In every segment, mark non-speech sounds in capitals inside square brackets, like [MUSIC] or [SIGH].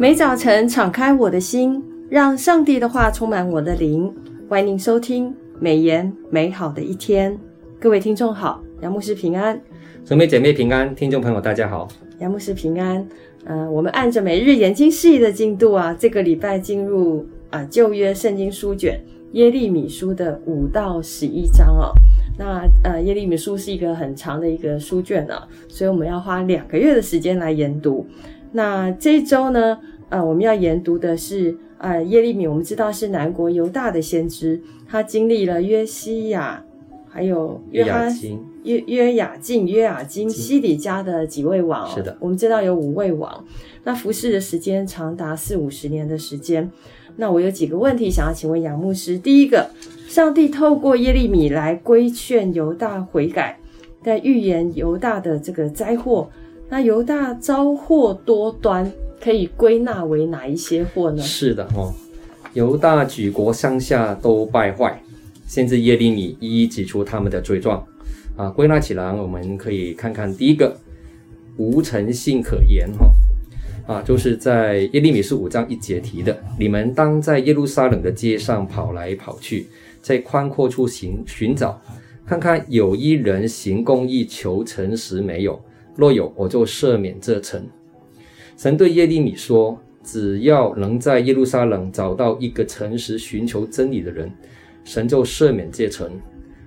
每早晨敞开我的心，让上帝的话充满我的灵。欢迎您收听美言美好的一天。各位听众好，杨牧师平安，姊妹姐妹平安，听众朋友大家好，杨牧师平安。呃，我们按着每日研经释义的进度啊，这个礼拜进入啊旧约圣经书卷耶利米书的五到十一章哦。那呃耶利米书是一个很长的一个书卷呢，啊，所以我们要花两个月的时间来研读。那这一周呢，呃，我们要研读的是呃耶利米，我们知道是南国犹大的先知，他经历了约西亚，还有约哈约约雅敬、约雅斤、西底家的几位王。是的，我们知道有五位王，那服侍的时间长达四五十年的时间。那我有几个问题想要请问杨牧师。第一个，上帝透过耶利米来规劝犹大悔改，但预言犹大的这个灾祸。那犹大遭祸多端，可以归纳为哪一些祸呢？是的哦，犹大举国上下都败坏，甚至耶利米一一指出他们的罪状啊。归纳起来，我们可以看看第一个，无诚信可言哈啊，就是在耶利米书五章一节提的，你们当在耶路撒冷的街上跑来跑去，在宽阔处寻寻找，看看有一人行公义、求诚实没有。若有，我就赦免这城。神对耶利米说：“只要能在耶路撒冷找到一个诚实寻求真理的人，神就赦免这城。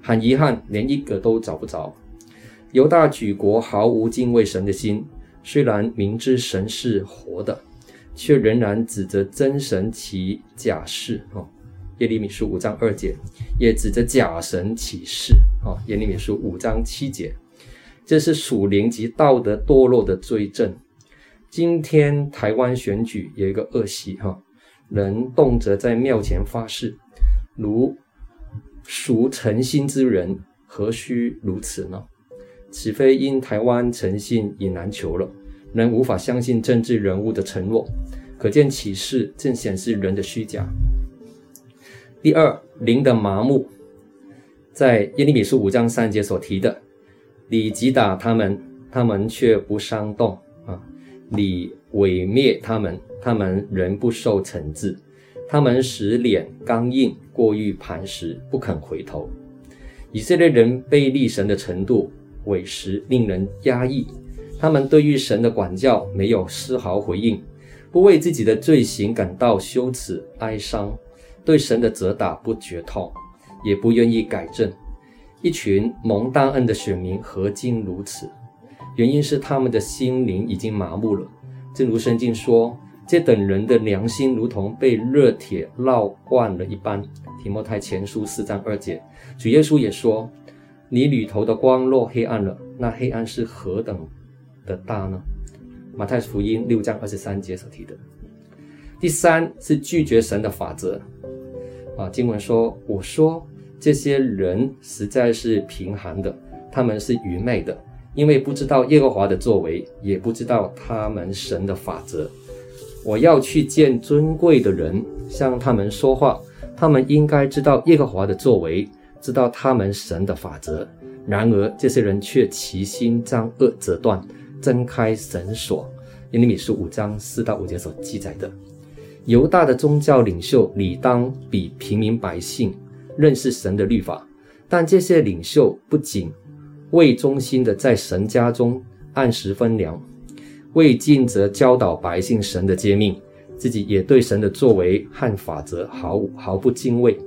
很遗憾，连一个都找不着。犹大举国毫无敬畏神的心，虽然明知神是活的，却仍然指着真神起假誓。哦，耶利米书五章二节，也指着假神起誓。哦，耶利米书五章七节。”这是属灵及道德堕落的罪证。今天台湾选举有一个恶习哈，人动辄在庙前发誓，如属诚心之人，何须如此呢？此非因台湾诚信已难求了，人无法相信政治人物的承诺，可见启示正显示人的虚假。第二，灵的麻木，在耶利米书五章三节所提的。你击打他们，他们却不伤动啊！你毁灭他们，他们仍不受惩治。他们使脸刚硬，过于磐石，不肯回头。以色列人背逆神的程度，委实令人压抑。他们对于神的管教没有丝毫回应，不为自己的罪行感到羞耻哀伤，对神的责打不觉痛，也不愿意改正。一群蒙大恩的选民何竟如此？原因是他们的心灵已经麻木了。正如圣经说：“这等人的良心如同被热铁烙惯了一般。”提摩太前书四章二节。主耶稣也说：“你里头的光落黑暗了，那黑暗是何等的大呢？”马太福音六章二十三节所提的。第三是拒绝神的法则。啊，经文说：“我说。”这些人实在是贫寒的，他们是愚昧的，因为不知道耶和华的作为，也不知道他们神的法则。我要去见尊贵的人，向他们说话，他们应该知道耶和华的作为，知道他们神的法则。然而这些人却齐心将恶折断，挣开绳索。耶利米书五章四到五节所记载的，犹大的宗教领袖理当比平民百姓。认识神的律法，但这些领袖不仅未忠心的在神家中按时分粮，未尽责教导百姓神的诫命，自己也对神的作为和法则毫无毫不敬畏。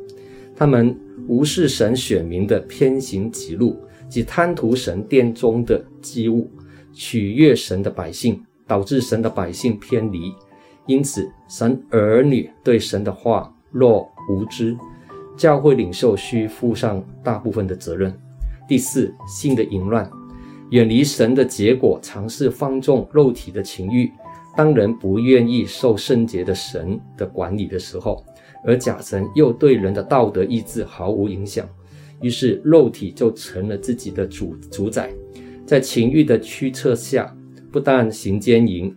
他们无视神选民的偏行己路，及贪图神殿中的祭物，取悦神的百姓，导致神的百姓偏离。因此，神儿女对神的话若无知。教会领袖需负上大部分的责任。第四，性的淫乱，远离神的结果，尝试放纵肉体的情欲。当人不愿意受圣洁的神的管理的时候，而假神又对人的道德意志毫无影响，于是肉体就成了自己的主主宰，在情欲的驱策下，不但行奸淫，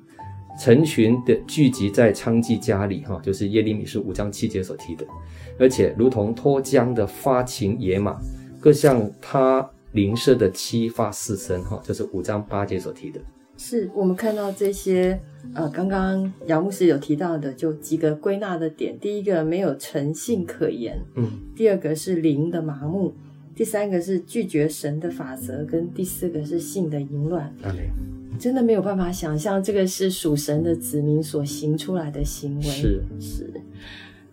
成群的聚集在娼妓家里，哈，就是耶利米书五章七节所提的。而且如同脱缰的发情野马，各向他邻舍的妻发四声，哈，就是五章八节所提的。是我们看到这些，呃，刚刚杨牧师有提到的，就几个归纳的点。第一个没有诚信可言，嗯，第二个是灵的麻木，第三个是拒绝神的法则，跟第四个是性的淫乱。真的没有办法想象这个是属神的子民所行出来的行为，是是，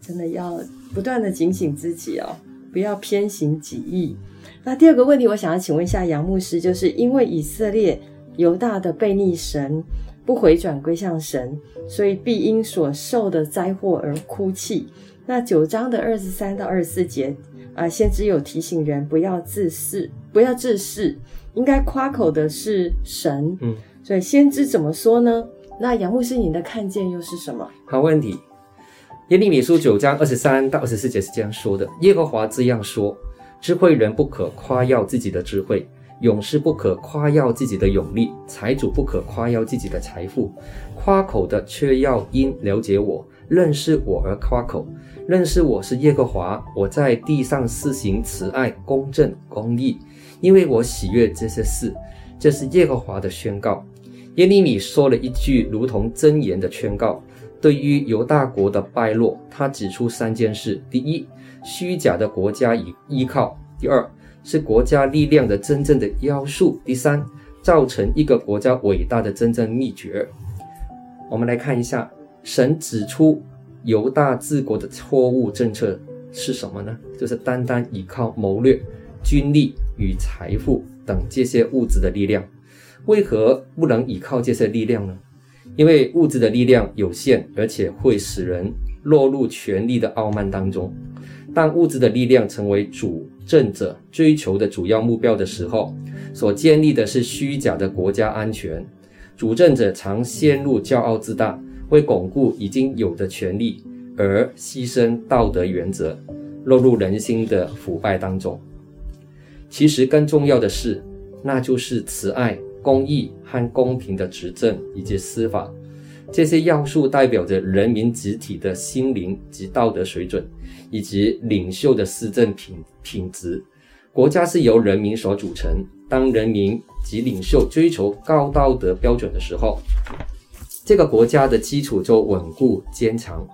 真的要不断的警醒自己哦，不要偏行己意。那第二个问题，我想要请问一下杨牧师，就是因为以色列犹大的悖逆神，不回转归向神，所以必因所受的灾祸而哭泣。那九章的二十三到二十四节啊、呃，先知有提醒人不要自恃，不要自恃，应该夸口的是神。嗯。所以先知怎么说呢？那杨牧师，你的看见又是什么？好问题。耶利米书九章二十三到二十四节是这样说的：耶和华这样说，智慧人不可夸耀自己的智慧，勇士不可夸耀自己的勇力，财主不可夸耀自己的财富，夸口的却要因了解我，认识我而夸口，认识我是耶和华，我在地上施行慈爱、公正、公义，因为我喜悦这些事，这是耶和华的宣告。耶利米说了一句如同箴言的劝告，对于犹大国的败落，他指出三件事：第一，虚假的国家以依靠；第二，是国家力量的真正的要素；第三，造成一个国家伟大的真正秘诀。我们来看一下，神指出犹大治国的错误政策是什么呢？就是单单依靠谋略、军力与财富等这些物质的力量。为何不能依靠这些力量呢？因为物质的力量有限，而且会使人落入权力的傲慢当中。当物质的力量成为主政者追求的主要目标的时候，所建立的是虚假的国家安全。主政者常陷入骄傲自大，为巩固已经有的权力而牺牲道德原则，落入人心的腐败当中。其实更重要的是，那就是慈爱。公义和公平的执政以及司法，这些要素代表着人民集体的心灵及道德水准，以及领袖的施政品品质。国家是由人民所组成，当人民及领袖追求高道德标准的时候，这个国家的基础就稳固坚强，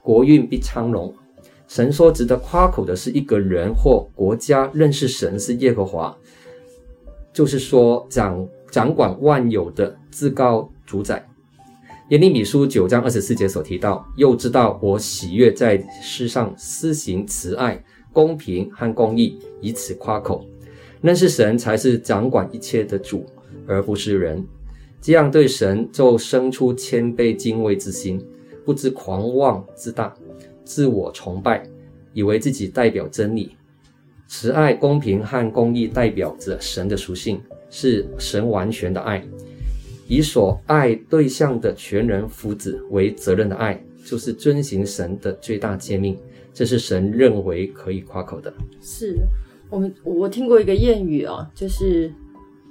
国运必昌隆。神说，值得夸口的是一个人或国家认识神是耶和华，就是说长。掌管万有的至高主宰，耶利米书九章二十四节所提到，又知道我喜悦在世上施行慈爱、公平和公义，以此夸口。认识神才是掌管一切的主，而不是人。这样对神就生出谦卑敬畏之心，不知狂妄自大、自我崇拜，以为自己代表真理。慈爱、公平和公义代表着神的属性。是神完全的爱，以所爱对象的全人福祉为责任的爱，就是遵行神的最大诫命。这是神认为可以夸口的。是我们我听过一个谚语哦，就是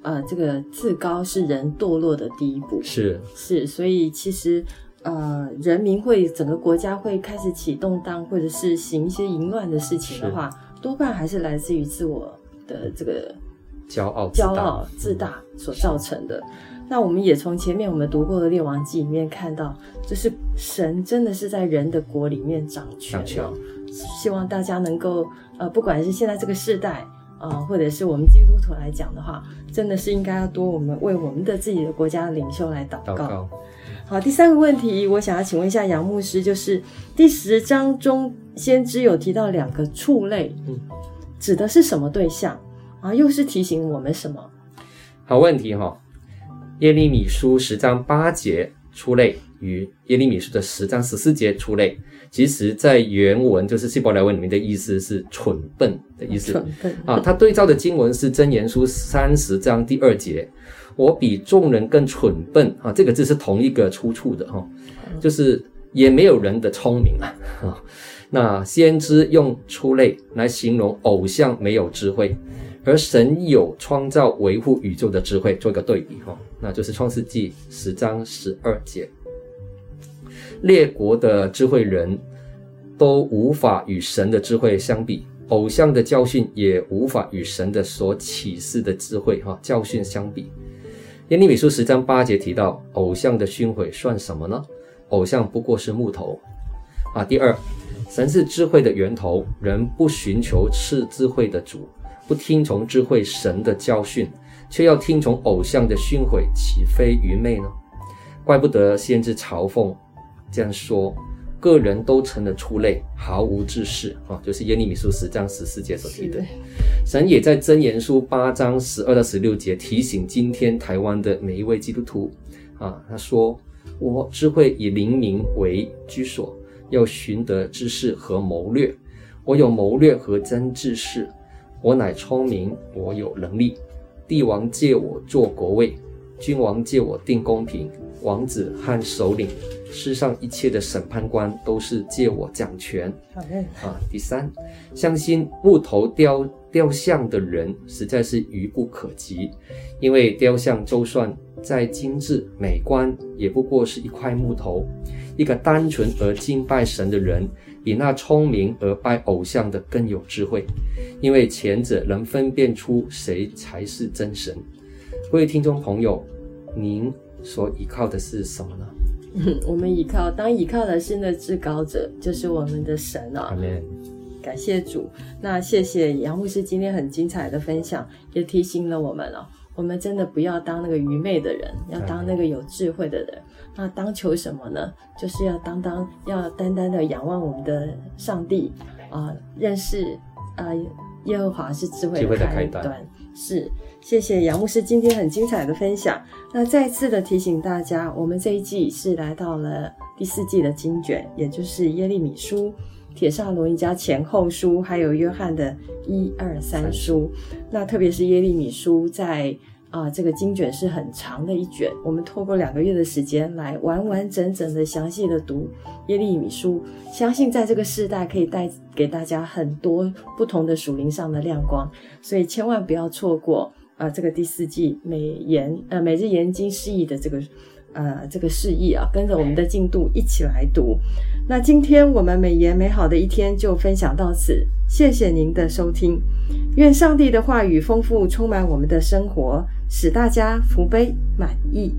呃，这个自高是人堕落的第一步。是是，所以其实呃，人民会整个国家会开始起动荡，或者是行一些淫乱的事情的话，多半还是来自于自我的这个。骄傲、骄傲、自大所造成的。那我们也从前面我们读过的《列王记》里面看到，就是神真的是在人的国里面掌权。希望大家能够，呃，不管是现在这个世代，呃，或者是我们基督徒来讲的话，真的是应该要多我们为我们的自己的国家的领袖来祷告。祷告。好，第三个问题，我想要请问一下杨牧师，就是第十章中先知有提到两个畜类，嗯，指的是什么对象？啊，又是提醒我们什么？好问题哈、哦！耶利米书十章八节出类与耶利米书的十章十四节出类，其实在原文就是希伯来文里面的意思是蠢笨的意思。蠢笨啊，它对照的经文是箴言书三十章第二节：“我比众人更蠢笨。”啊，这个字是同一个出处的哈、哦，就是也没有人的聪明 [LAUGHS] 啊。那先知用出类来形容偶像没有智慧。而神有创造、维护宇宙的智慧，做一个对比哈，那就是创世纪十章十二节。列国的智慧人都无法与神的智慧相比，偶像的教训也无法与神的所启示的智慧哈教训相比。耶利米书十章八节提到，偶像的熏毁算什么呢？偶像不过是木头啊。第二，神是智慧的源头，人不寻求赐智慧的主，不听从智慧神的教训，却要听从偶像的熏毁，岂非愚昧呢？怪不得先知嘲讽这样说。个人都成了畜类，毫无知识啊！就是耶利米书十章十四节所提的。的神也在箴言书八章十二到十六节提醒今天台湾的每一位基督徒啊，他说：“我智慧以灵明为居所，要寻得知识和谋略。我有谋略和真知识，我乃聪明，我有能力。帝王借我做国位，君王借我定公平，王子和首领。”世上一切的审判官都是借我掌权。好嘞啊，第三，相信木头雕雕像的人实在是愚不可及，因为雕像就算再精致美观，也不过是一块木头。一个单纯而敬拜神的人，比那聪明而拜偶像的更有智慧，因为前者能分辨出谁才是真神。各位听众朋友，您所依靠的是什么呢？[LAUGHS] 我们依靠，当依靠的是那至高者，就是我们的神啊。Amen。感谢主。那谢谢杨牧师今天很精彩的分享，也提醒了我们哦，我们真的不要当那个愚昧的人，要当那个有智慧的人。那当求什么呢？就是要当当要单单的仰望我们的上帝啊，呃，认识啊，呃，耶和华是智慧的开端。是，谢谢杨牧师今天很精彩的分享。那再次的提醒大家，我们这一季是来到了第四季的经卷，也就是耶利米书、帖撒罗尼迦前后书，还有约翰的一二三书。那特别是耶利米书在，啊这个经卷是很长的一卷，我们透过两个月的时间来完完整整的详细的读耶利米书，相信在这个世代可以带给大家很多不同的属灵上的亮光，所以千万不要错过。啊，这个第四季每研呃每日研经释义的这个呃这个示意啊，跟着我们的进度一起来读。那今天我们美言美好的一天就分享到此，谢谢您的收听。愿上帝的话语丰富充满我们的生活，使大家福杯满溢。